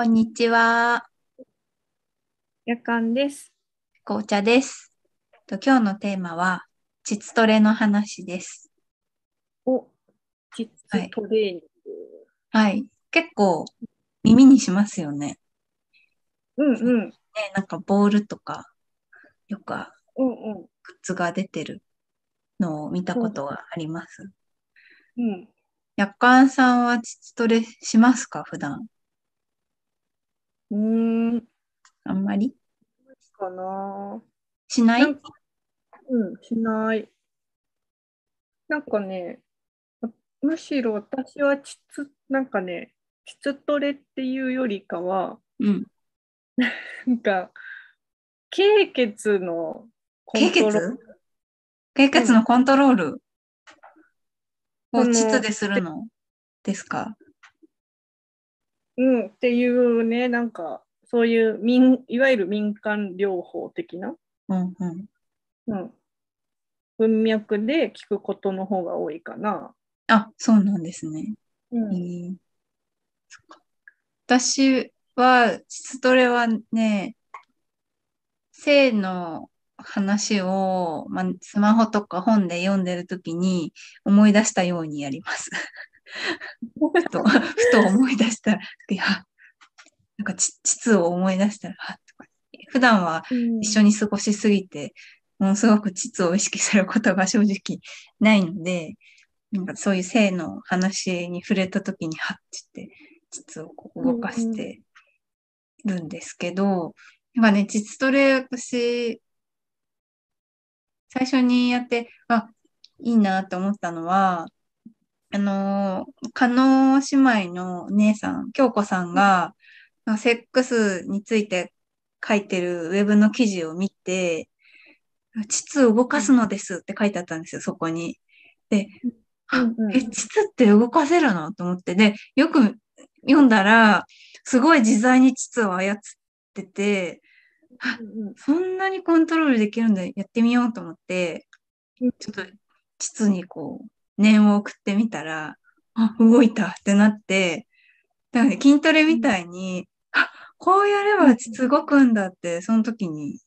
こんにちは。夜間です。紅茶です。と今日のテーマは、膣トレの話です。お、実はいトレーニング。はい。結構耳にしますよね。うんうん。ね、なんかボールとか、よくうんうん。靴が出てるのを見たことがあります？うん。夜間さんは膣トレしますか？普段。うーん。あんまり？かな。しない？うん、しない。なんかね、むしろ私は膣、なんかね、膣トレっていうよりかは、うん。なんか、経血のコン経トロール血？経血のコントロールを膣でするの？ですか？うん、っていうね、なんか、そういう民、いわゆる民間療法的な、うんうん。うん、文脈で聞くことの方が多いかな。あ、そうなんですね。うん私は、膣トレはね、性の話を、まあ、スマホとか本で読んでるときに思い出したようにやります。ふと、ふと思い出したら、いや、なんかち膣を思い出したら、はっとか普段は一緒に。に過ごしすぎて、ものすごく膣を意識することが正直ないので、なんかそういう性の話に触れた時に、はっつって、膣をこう動かしてるんですけど、なんかね、膣トレ、私、最初にやって、あ、いいなと思ったのは、あのー、加納姉妹のお姉さん、京子さんが、まあセックスについて書いてるウェブの記事を見て、膣を動かすのですって書いてあったんですよ、そこに。で、うんうんえ、膣って動かせるの？と思って、で、よく読んだら、すごい自在に膣を操ってて、うんそんなにコントロールできるんでやってみようと思ってうん、ちょっと膣にこう、念を送ってみたら、あ、動いたってなって、だからね、筋トレみたいに、あ、こうやれば動くんだって、その時に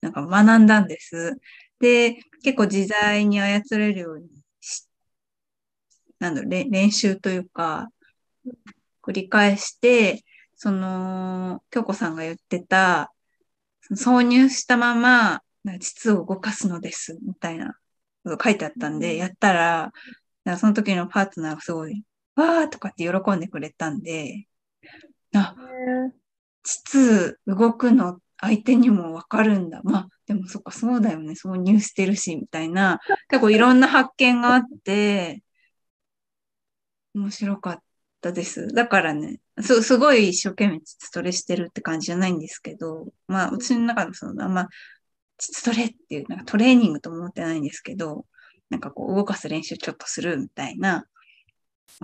なんか学んだんです。で、結構自在に操れるようにし、なんだろう、練習というか、繰り返して、その、京子さんが言ってた、挿入したまま、なんか膣を動かすのです、みたいな書いてあったんで、うんやったら、その時のパートナーがすごい、わーとかって喜んでくれたんで、あ、ね膣動くの相手にもわかるんだ。まあ、でもそっか、そうだよね。挿入してるし、みたいな。結構いろんな発見があって、面白かったです。だからね、す、すごい一生懸命膣トレしてるって感じじゃないんですけど、まあ、私の中のその、あんま、膣トレっていう、なんかトレーニングとも思ってないんですけど、なんかこう、動かす練習ちょっとするみたいな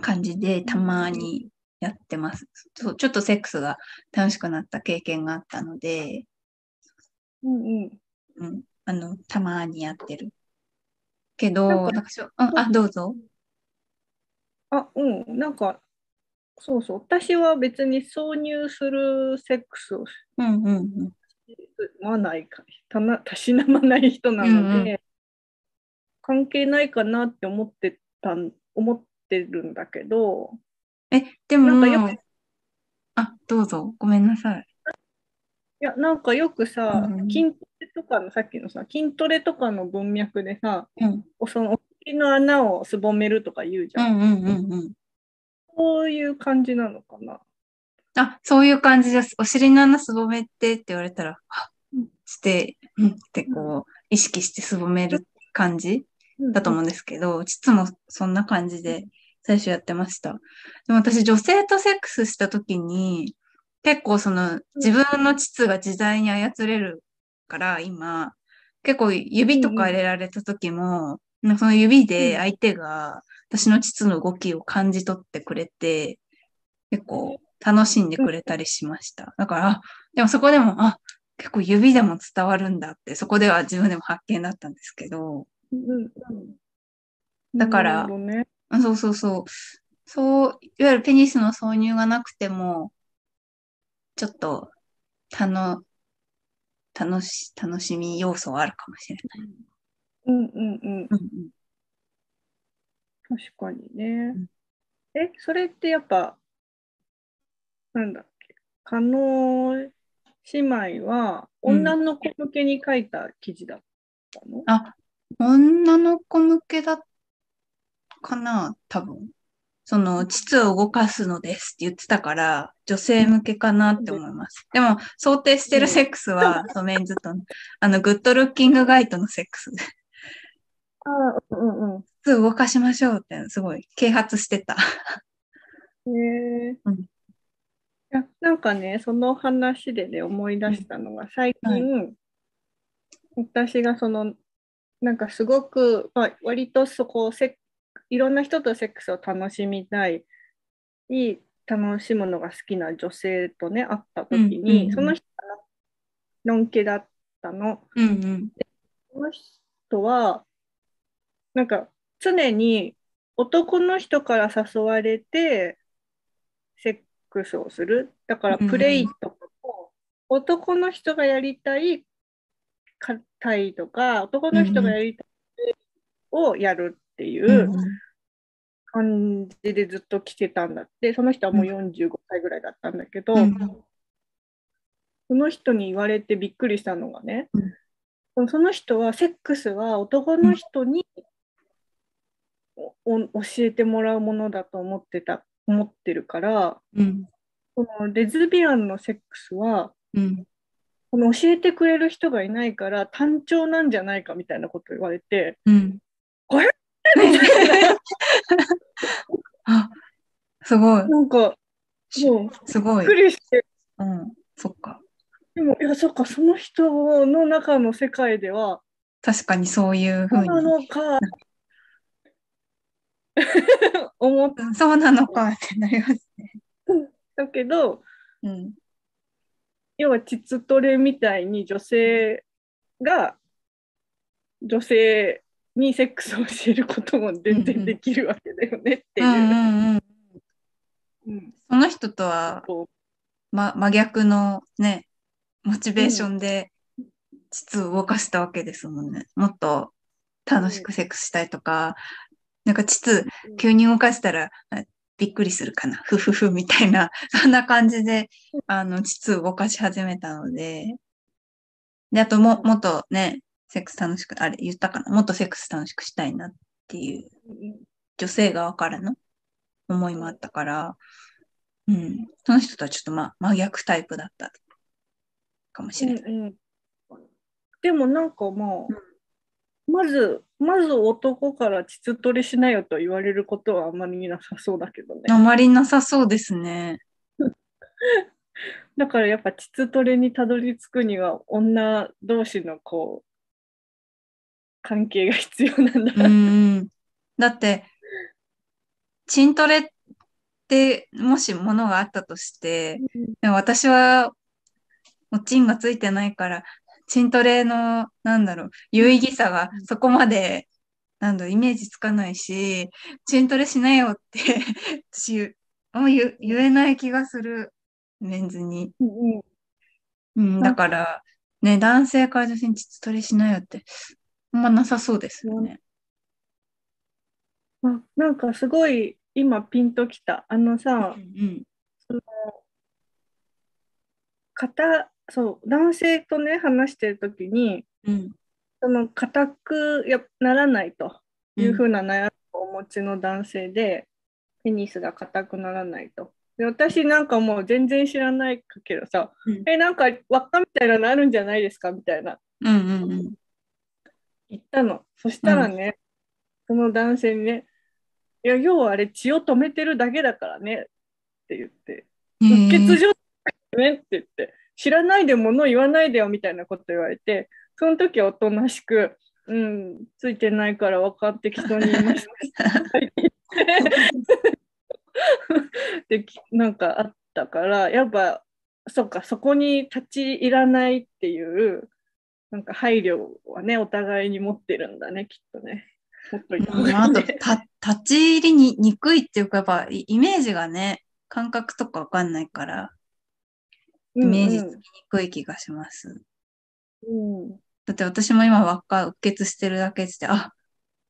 感じで、たまにやってます。そう、ちょっとセックスが楽しくなった経験があったので、うんうん。うん、あの、たまにやってる。けど、なんかあ、どうぞ。あ、うん。なんか、そうそう。私は別に挿入するセックスをうんうんうん。まないか、たな、たしなまない人なので、うん関係ないかなって思ってたん、思ってるんだけど、え、でも、なんかよくあ、どうぞ。ごめんなさい。いや、なんかよくさ、うん筋トレとかの、さっきのさ、筋トレとかの文脈でさ、うん。そのお尻の穴をすぼめるとか言うじゃ。うんんうんうんうん。そういう感じなのかな。あ、そういう感じです。お尻の穴すぼめてって言われたら、はっして、うんってこう、意識してすぼめる感じだと思うんですけど、膣もそんな感じで最初やってました。でも私女性とセックスした時に、結構その自分の膣が自在に操れるから今、結構指とか入れられた時も、なんかその指で相手が私の膣の動きを感じ取ってくれて、結構楽しんでくれたりしました。だから、あでもそこでも、あ、結構指でも伝わるんだって、そこでは自分でも発見だったんですけど、だからね。あそうそうそう。そう、いわゆるペニスの挿入がなくても、ちょっと、たの、楽し、楽しみ要素はあるかもしれない。うんうんうん。うんうん。確かにねん。え、それってやっぱ、なんだっけ、加納姉妹はうん女の子向けに書いた記事だったの、あ、女の子向けだかな多分。その、膣を動かすのですって言ってたから、女性向けかなって思います。でも、想定してるセックスは、そうメンズとの、あの、グッドルッキングガイドのセックス。ああ、うんうん膣動かしましょうって、すごい、啓発してた。うん。へえうんいやなんかね、その話でね、思い出したのが、最近、私がその、なんかすごく、まあ、割とそこセッ、いろんな人とセックスを楽しみたい、いい楽しむのが好きな女性とね、会った時うんうんに、うんその人がのんけだったの。うんうん。その人は、なんか常に男の人から誘われてクスをする。だからプレイとかも、男の人がやりたいかたいとか、男の人がやりたいをやるっていう感じでずっと来てたんだって、その人はもう45歳ぐらいだったんだけど、うん。その人に言われてびっくりしたのがね、うん。その人はセックスは男の人に教えてもらうものだと思ってた思ってるからうん。このレズビアンのセックスはうん。この教えてくれる人がいないから単調なんじゃないかみたいなこと言われてうん。え あ、すごい。なんかもうすごいびっく。りしてうん。そっか。でもいやそっかその人の中の世界では確かにそういうふそううなに。のか思っうんそうなのかってなりますね。たけどうん。要は膣トレみたいに女性が女性にセックスを教えることも全然できるわけだよねっていうう。んうんうん。うんその人とは、こま、真逆のね、モチベーションで、膣を動かしたわけですもんね。もっと楽しくセックスしたいとか、なんか膣う急に動かしたらあびっくりするかな、ふふふみたいな、そんな感じで、あの、膣を動かし始めたので、で、あとも、もっとね、セックス楽しく、あれ言ったかな、もっとセックス楽しくしたいなっていううん女性側からの思いもあったから、うん、その人とはちょっとまあ真逆タイプだったかもしれない。うんうん。でもなんかまあ、まず、まず男から膣トレしなよと言われることはあまりなさそうだけどね。あまりなさそうですね。だからやっぱ膣トレにたどり着くには女同士のこう、関係が必要なんだうんうん。だって、チントレってもしものがあったとして、でも私はおチンがついてないから、チントレの、なんだろう、有意義さがそこまで、なんだろう、イメージつかないし、チントレしなよって、私言う、言言えない気がする、メンズに。うんうんうん、だから、ね、男性から女性に膣トレしなよって、あんまなさそうですよね。あなんかすごい今ピンときた。あのさう、ん片そう男性とね話してる時にうん。その硬くやならないとうん。いうふうな悩みをお持ちの男性で、ペニスが硬くならないと。で私なんかもう全然知らないけどさ、うんえなんか輪っかみたいなのあるんじゃないですか？みたいなうんうんうん。言ったの。そしたらね、その男性にね、いや要はあれ血を止めてるだけだからねって言って。血状態ねって言って、知らないで物言わないでよみたいなこと言われて、その時はおとなしく、うん、ついてないから分かってきそうに言いました。で、きなんかあったから、やっぱ、そっか、そこに立ち入らないっていう、なんか配慮はね、お互いに持ってるんだね、きっとね。持っといた方うんあと、立ち入りににくいっていうか、やっぱイイメージがね、感覚とかわかんないから、うイメージつきにくい気がします。うん。だって私も今輪っかうっ血してるだけで、あ、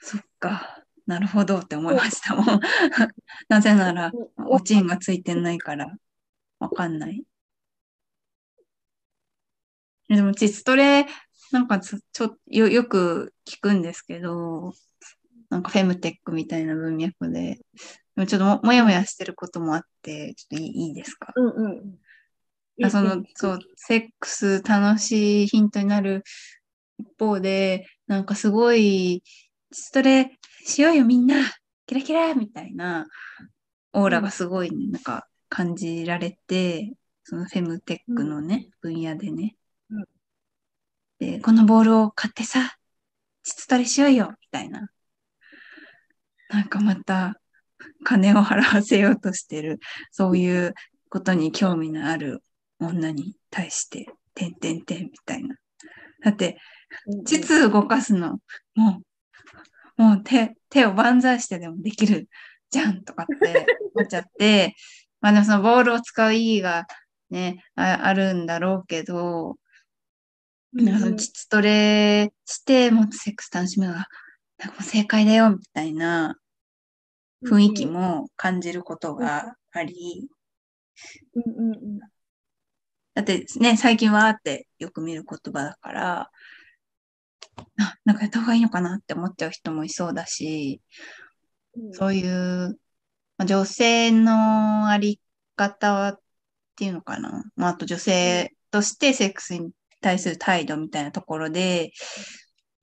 そっか、なるほどって思いましたもん。なぜなら、おちんがついてないから、わかんない。でも、膣トレ、なんかちょ、ちょ、よ、よく聞くんですけど、なんかフェムテックみたいな文脈で、でもちょっとももやもやしてることもあって、ちょっといいいいですか？うんうん。あその、そう、セックス楽しいヒントになる一方で、なんかすごい、それしようよみんな、キラキラみたいなオーラがすごい、ねなんか感じられて、そのフェムテックのね、分野でね。うん。で、このボールを買ってさ、膣トレしようよみたいな。なんかまた、金を払わせようとしてる、そういうことに興味のある女に対して、てんてんてんみたいな。だって、膣動かすの、もう、もう手、手を万歳してでもできるじゃんとかって思っちゃって、まあでもそのボールを使う意義がね、ああるんだろうけど、なんかその膣トレして、もっとセックス楽しむのが、なんかもう正解だよ、みたいな雰囲気も感じることがあり、うんうんうん。だってね、最近はーってよく見る言葉だから、あ、なんかやった方がいいのかなって思っちゃう人もいそうだし、そういう、まあ、女性のあり方っていうのかな。まあ、あと女性としてセックスに対する態度みたいなところで、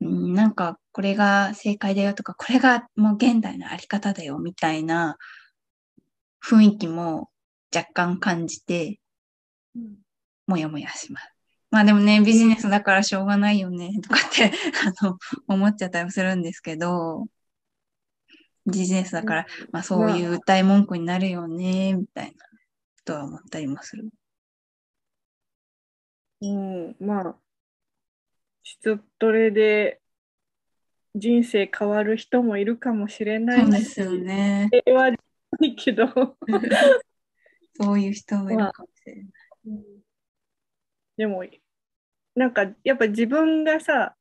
うん、なんかこれが正解だよとか、これがもう現代のあり方だよみたいな雰囲気も若干感じて、うんもやもやします。まあでもね、ビジネスだからしょうがないよね、とかって、あの、思っちゃったりもするんですけど、ビジネスだから、まあそういう歌い文句になるよね、みたいな、とは思ったりもする。うん、まあ、質トレで人生変わる人もいるかもしれないそうですよね。平和でいいけど、そういう人もいるかもしれない。でも、なんかやっぱ自分がさ、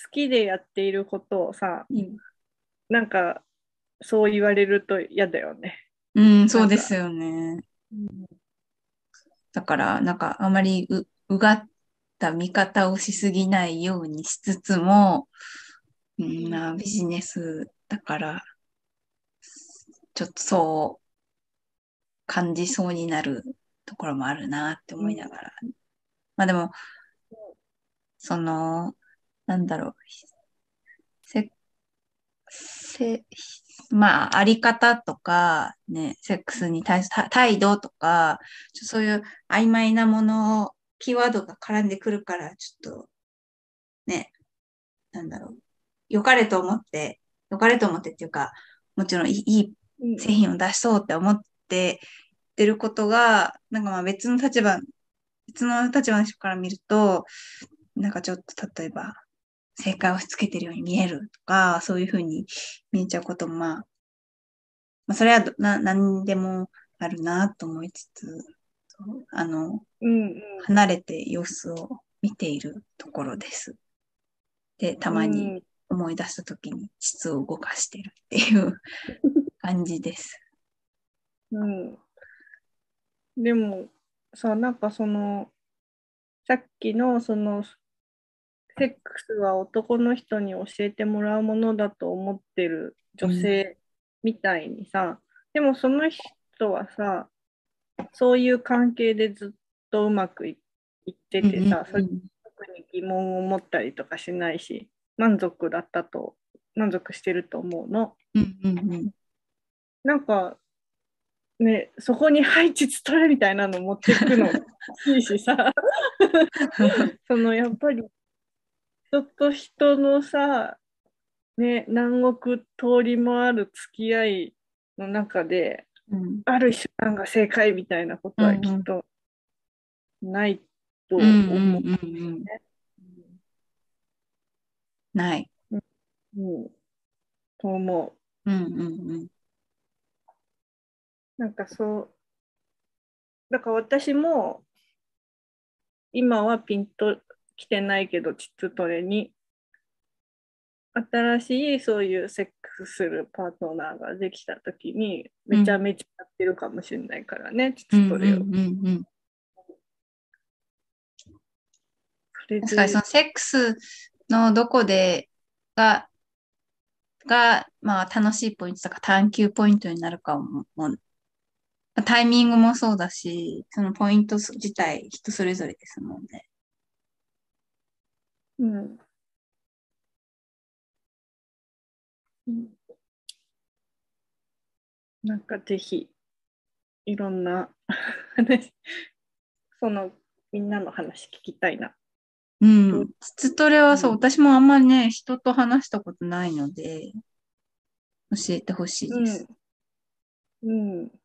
好きでやっていることをさ、うんなんかそう言われると嫌だよね。うん、そうですよね。だから、なんかあまりう、うがった見方をしすぎないようにしつつも、うん、まあビジネスだから、ちょっとそう感じそうになるところもあるなって思いながら。まあでも、その、なんだろう、せ、せ、まあ、あり方とか、ね、セックスに対する態度とか、ちょそういう曖昧なものを、キーワードが絡んでくるから、ちょっと、ね、なんだろう、良かれと思って、良かれと思ってっていうか、もちろんいいいい製品を出そうって思ってってることが、なんかまあ別の立場、別の立場の人から見ると、なんかちょっと例えば、正解を押し付けてるように見えるとか、そういうふうに見えちゃうこともまあ、まあ、それはどな何でもあるなと思いつつ、あの、うんうん離れて様子を見ているところです。で、たまに思い出したときに膣を動かしてるっていう感じです。うん。でもさ、なんかその、さっきのその、セックスは男の人に教えてもらうものだと思ってる女性みたいにさ、でもその人はさ、そういう関係でずっとうまくいいっててさ、それ特に疑問を持ったりとかしないし、満足だったと、満足してると思うの。うんうんうん。なんか、ね、そこに配置取れみたいなの持ってくのいいしさ、そのやっぱり人と人のさ、ね、何億通りもある付き合いの中で、うんある手段が正解みたいなことはきっとないとうん思う。うんうんうんない。うんと思う。うんうんうんなんかそう、だから私も今はピンと来てないけど、膣トレに、新しいそういうセックスするパートナーができたときに、めちゃめちゃやってるかもしれないからね、膣トレを。うんうんうんうん。それで。確かにそのセックスのどこでが、が、まあ楽しいポイントとか探求ポイントになるかも、タイミングもそうだし、そのポイント自体人それぞれですもんね。うんうんなんかぜひいろんな話 そのみんなの話聞きたいな。うん。ツトレはそう、うん私もあんまりね、人と話したことないので、教えてほしいです。うん。うん。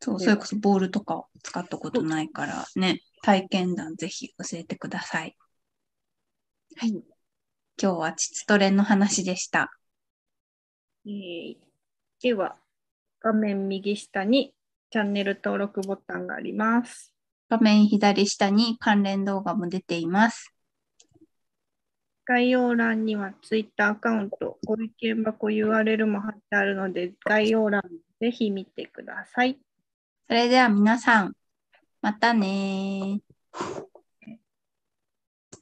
そう、ねそれこそボールとか使ったことないからね、体験談ぜひ教えてください。はい。今日はチツトレの話でした。えーでは、画面右下にチャンネル登録ボタンがあります。画面左下に関連動画も出ています。概要欄には Twitter アカウント、ご意見箱 URL も貼ってあるので、概要欄ぜひ見てください。それでは皆さん、またね。